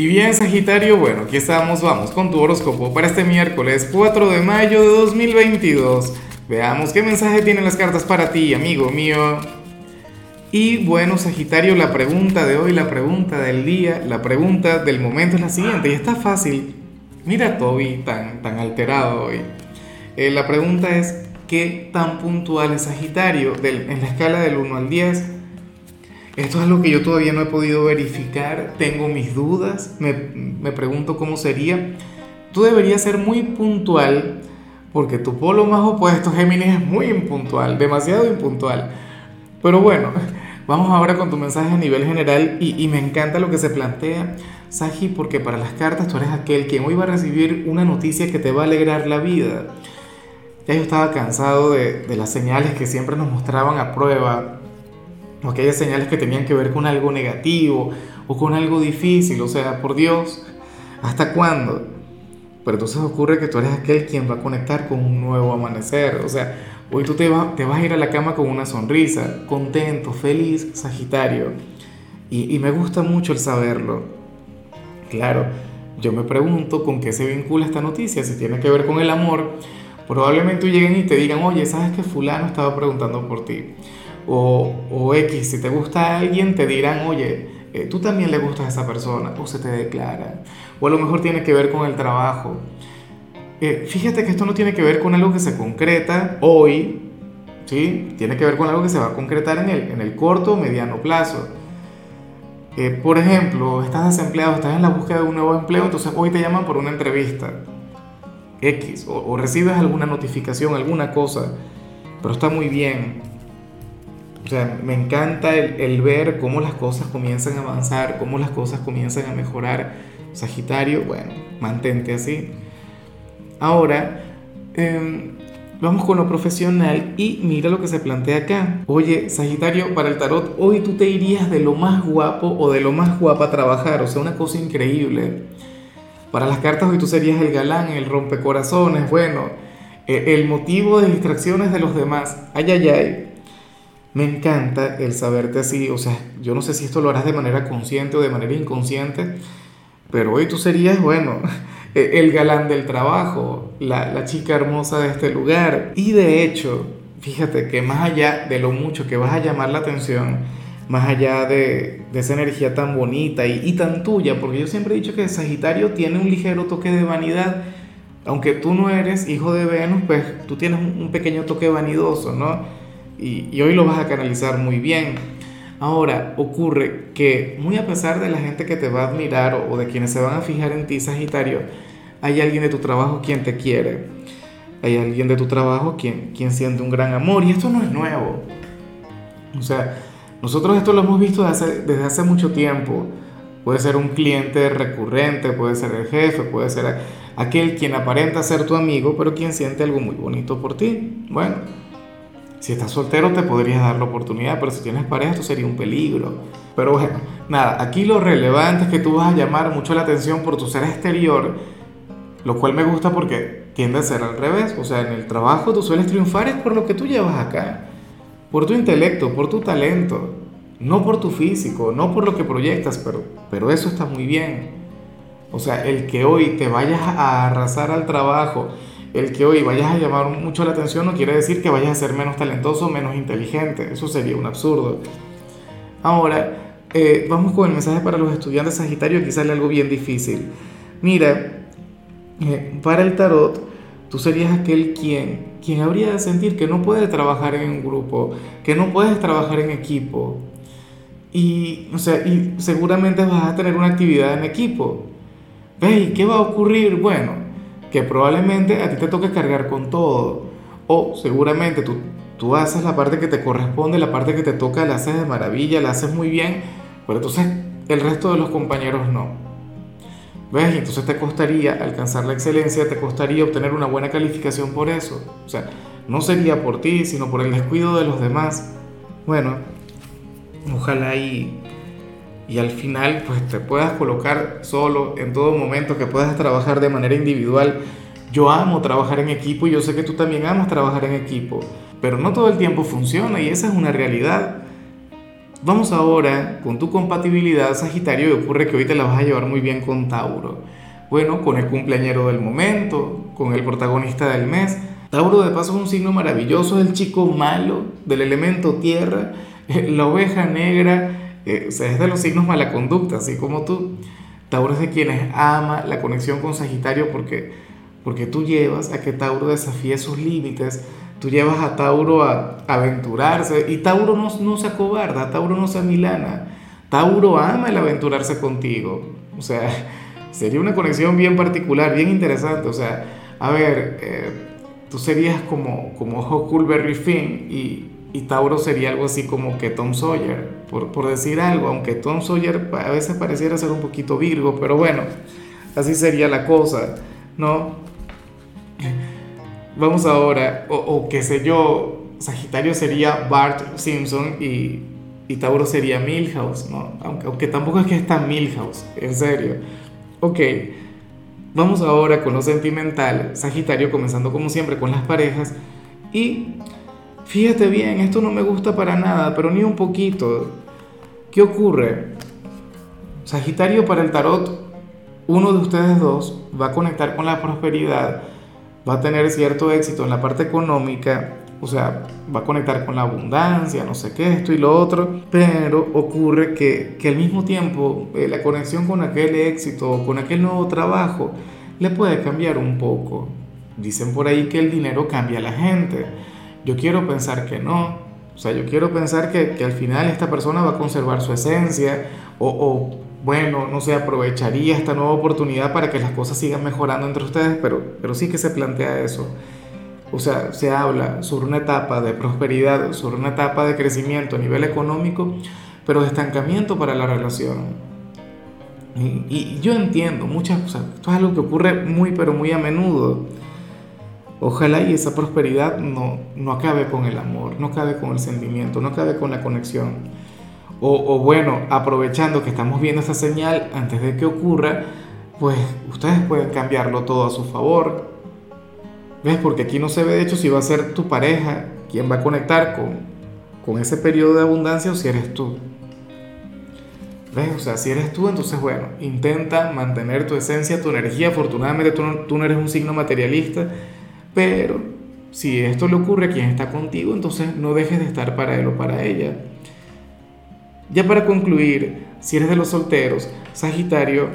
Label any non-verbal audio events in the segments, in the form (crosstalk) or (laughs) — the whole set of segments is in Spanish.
Y bien, Sagitario, bueno, aquí estamos, vamos con tu horóscopo para este miércoles 4 de mayo de 2022. Veamos qué mensaje tienen las cartas para ti, amigo mío. Y bueno, Sagitario, la pregunta de hoy, la pregunta del día, la pregunta del momento es la siguiente, y está fácil. Mira a Toby tan, tan alterado hoy. Eh, la pregunta es, ¿qué tan puntual es Sagitario en la escala del 1 al 10? Esto es algo que yo todavía no he podido verificar, tengo mis dudas, me, me pregunto cómo sería. Tú deberías ser muy puntual, porque tu polo más opuesto, Géminis, es muy impuntual, demasiado impuntual. Pero bueno, (laughs) vamos ahora con tu mensaje a nivel general y, y me encanta lo que se plantea, Saji, porque para las cartas tú eres aquel quien hoy va a recibir una noticia que te va a alegrar la vida. Ya yo estaba cansado de, de las señales que siempre nos mostraban a prueba o aquellas señales que tenían que ver con algo negativo o con algo difícil, o sea, por Dios, ¿hasta cuándo? Pero entonces ocurre que tú eres aquel quien va a conectar con un nuevo amanecer, o sea, hoy tú te, te vas a ir a la cama con una sonrisa, contento, feliz, Sagitario, y, y me gusta mucho el saberlo. Claro, yo me pregunto con qué se vincula esta noticia, si tiene que ver con el amor, probablemente lleguen y te digan, oye, ¿sabes que fulano estaba preguntando por ti? O, X, si te gusta alguien, te dirán, oye, eh, tú también le gustas a esa persona, o se te declara. O a lo mejor tiene que ver con el trabajo. Eh, fíjate que esto no tiene que ver con algo que se concreta hoy, ¿sí? Tiene que ver con algo que se va a concretar en el, en el corto o mediano plazo. Eh, por ejemplo, estás desempleado, estás en la búsqueda de un nuevo empleo, entonces hoy te llaman por una entrevista X, o, o recibes alguna notificación, alguna cosa, pero está muy bien o sea, me encanta el, ver cómo las cosas comienzan a avanzar, cómo las cosas comienzan a mejorar. Sagitario, bueno, mantente así. Ahora, em, vamos con lo profesional y mira lo que se plantea acá. Oye, Sagitario, para el tarot, hoy tú te irías de lo más guapo o de lo más guapa a trabajar. O sea, una cosa increíble. Para las cartas hoy tú serías el galán, el rompecorazones, bueno, e, el motivo de distracciones de los demás. Ay, ay, ay. Me encanta el saberte así, o sea, yo no sé si esto lo harás de manera consciente o de manera inconsciente, pero hoy tú serías, bueno, (laughs) e-, el galán del trabajo, la, chica hermosa de este lugar. Y de hecho, fíjate que más allá de lo mucho que vas a llamar la atención, más allá de, esa energía tan bonita y, y, tan tuya, porque yo siempre he dicho que Sagitario tiene un ligero toque de vanidad, aunque tú no eres hijo de Venus, pues tú tienes un pequeño toque vanidoso, ¿no? Y, hoy lo vas a canalizar muy bien. Ahora, ocurre que muy a pesar de la gente que te va a admirar o, de quienes se van a fijar en ti, Sagitario, hay alguien de tu trabajo quien te quiere. Hay alguien de tu trabajo quien, quien siente un gran amor. Y esto no es nuevo. O sea, nosotros esto lo hemos visto desde hace, desde hace mucho tiempo. Puede ser un cliente recurrente, puede ser el jefe, puede ser aquel quien aparenta ser tu amigo, pero quien siente algo muy bonito por ti. Bueno, si estás soltero te podrías dar la oportunidad, pero si tienes pareja esto sería un peligro. Pero bueno, nada, aquí lo relevante es que tú vas a llamar mucho la atención por tu ser exterior, lo cual me gusta porque tiende a ser al revés. O sea, en el trabajo tú sueles triunfar es por lo que tú llevas acá, por tu intelecto, por tu talento, no por tu físico, no por lo que proyectas, pero, pero eso está muy bien. O sea, el que hoy te vayas a arrasar al trabajo, el que hoy vayas a llamar mucho la atención no quiere decir que vayas a ser menos talentoso menos inteligente. Eso sería un absurdo. Ahora, eh, vamos con el mensaje para los estudiantes Sagitario. Aquí sale algo bien difícil. Mira, eh, para el tarot, tú serías aquel quien, quien habría de sentir que no puede trabajar en un grupo, que no puedes trabajar en equipo. Y, o sea, y seguramente vas a tener una actividad en equipo. ¿Ves? qué va a ocurrir? Bueno, que probablemente a ti te toque cargar con todo. O seguramente tú, tú haces la parte que te corresponde, la parte que te toca la haces de maravilla, la haces muy bien, pero entonces el resto de los compañeros no. ¿Ves? entonces te costaría alcanzar la excelencia, te costaría obtener una buena calificación por eso. O sea, no sería por ti, sino por el descuido de los demás. Bueno, ojalá y y al final pues te puedas colocar solo en todo momento, que puedas trabajar de manera individual. Yo amo trabajar en equipo y yo sé que tú también amas trabajar en equipo, pero no todo el tiempo funciona y esa es una realidad. Vamos ahora con tu compatibilidad Sagitario y ocurre que hoy te la vas a llevar muy bien con Tauro. Bueno, con el cumpleañero del momento, con el protagonista del mes. Tauro de paso es un signo maravilloso, es el chico malo del elemento tierra, (laughs) la oveja negra, eh, o sea, es de los signos mala conducta, así como tú. Tauro es de quienes ama la conexión con Sagitario porque, porque tú llevas a que Tauro desafíe sus límites, tú llevas a Tauro a, aventurarse y Tauro no, no se acobarda, Tauro no se amilana, Tauro ama el aventurarse contigo. O sea, (laughs) sería una conexión bien particular, bien interesante. O sea, a ver, eh, tú serías como, como Huckleberry Finn y, y, Tauro sería algo así como que Tom Sawyer, por, decir algo, aunque Tom Sawyer a veces pareciera ser un poquito Virgo, pero bueno, así sería la cosa, ¿no? Vamos ahora, o, qué sé yo, Sagitario sería Bart Simpson y, y Tauro sería Milhouse, ¿no? Aunque, aunque tampoco es que está Milhouse, en serio. Ok, vamos ahora con lo sentimental, Sagitario comenzando como siempre con las parejas y fíjate bien, esto no me gusta para nada, pero ni un poquito. ¿Qué ocurre? Sagitario para el tarot, uno de ustedes dos va a conectar con la prosperidad, va a tener cierto éxito en la parte económica o sea, va a conectar con la abundancia, no sé qué, esto y lo otro, pero ocurre que, que al mismo tiempo eh, la conexión con aquel éxito, con aquel nuevo trabajo, le puede cambiar un poco. Dicen por ahí que el dinero cambia a la gente. Yo quiero pensar que no. O sea, yo quiero pensar que, que al final esta persona va a conservar su esencia o, o, bueno, no sé, aprovecharía esta nueva oportunidad para que las cosas sigan mejorando entre ustedes, pero, pero sí que se plantea eso. O sea, se habla sobre una etapa de prosperidad, sobre una etapa de crecimiento a nivel económico, pero de estancamiento para la relación. Y, yo entiendo muchas cosas, esto es algo que ocurre muy, pero muy a menudo. Ojalá y esa prosperidad no, no acabe con el amor, no acabe con el sentimiento, no acabe con la conexión. O, bueno, aprovechando que estamos viendo esa señal antes de que ocurra, pues ustedes pueden cambiarlo todo a su favor, ¿Ves? Porque aquí no se ve de hecho si va a ser tu pareja quien va a conectar con, con ese periodo de abundancia o si eres tú. ¿Ves? O sea, si eres tú, entonces bueno, intenta mantener tu esencia, tu energía. Afortunadamente tú no, tú no eres un signo materialista, pero si esto le ocurre a quien está contigo, entonces no dejes de estar para él o para ella. Ya para concluir, si eres de los solteros, Sagitario,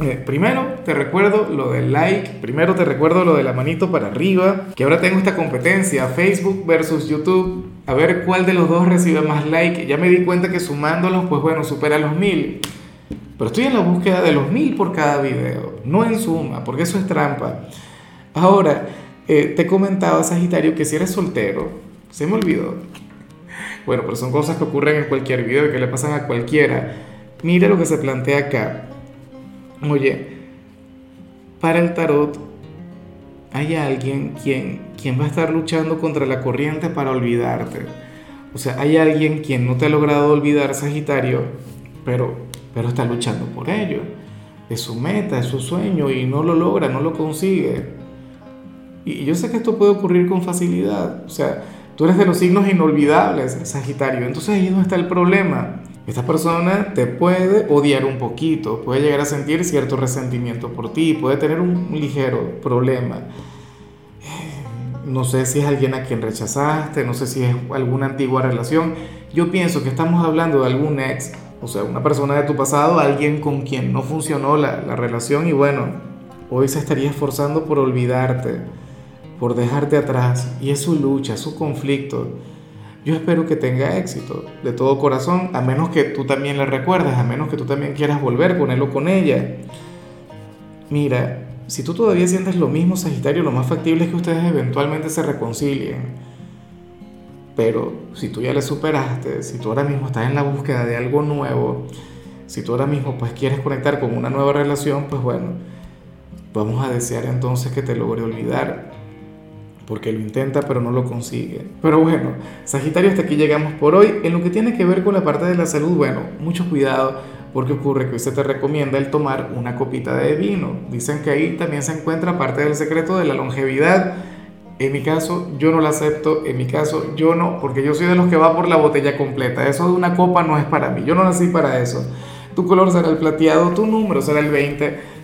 eh, primero te recuerdo lo del like, primero te recuerdo lo de la manito para arriba, que ahora tengo esta competencia, Facebook versus YouTube, a ver cuál de los dos recibe más like. Ya me di cuenta que sumándolos, pues bueno, supera los mil. Pero estoy en la búsqueda de los mil por cada video, no en suma, porque eso es trampa. Ahora, eh, te comentaba, Sagitario, que si eres soltero, se me olvidó. Bueno, pero son cosas que ocurren en cualquier video que le pasan a cualquiera. Mira lo que se plantea acá. Oye, para el tarot hay alguien quien, quien va a estar luchando contra la corriente para olvidarte. O sea, hay alguien quien no te ha logrado olvidar, Sagitario, pero, pero está luchando por ello. Es su meta, es su sueño y no lo logra, no lo consigue. Y yo sé que esto puede ocurrir con facilidad. O sea, tú eres de los signos inolvidables, Sagitario. Entonces ahí no está el problema. Esta persona te puede odiar un poquito, puede llegar a sentir cierto resentimiento por ti, puede tener un, ligero problema. No sé si es alguien a quien rechazaste, no sé si es alguna antigua relación. Yo pienso que estamos hablando de algún ex, o sea, una persona de tu pasado, alguien con quien no funcionó la, la relación y bueno, hoy se estaría esforzando por olvidarte, por dejarte atrás. Y es su lucha, su conflicto. Yo espero que tenga éxito de todo corazón, a menos que tú también le recuerdes, a menos que tú también quieras volver con él o con ella. Mira, si tú todavía sientes lo mismo, Sagitario, lo más factible es que ustedes eventualmente se reconcilien. Pero si tú ya le superaste, si tú ahora mismo estás en la búsqueda de algo nuevo, si tú ahora mismo pues quieres conectar con una nueva relación, pues bueno, vamos a desear entonces que te logre olvidar porque lo intenta pero no lo consigue. Pero bueno, Sagitario, hasta aquí llegamos por hoy. En lo que tiene que ver con la parte de la salud, bueno, mucho cuidado porque ocurre que usted te recomienda el tomar una copita de vino. Dicen que ahí también se encuentra parte del secreto de la longevidad En mi caso, yo no la acepto. En mi caso, yo no, porque yo soy de los que va por la botella completa. Eso de una copa no es para mí. Yo no nací para eso. Tu color será el plateado, tu número será el 20.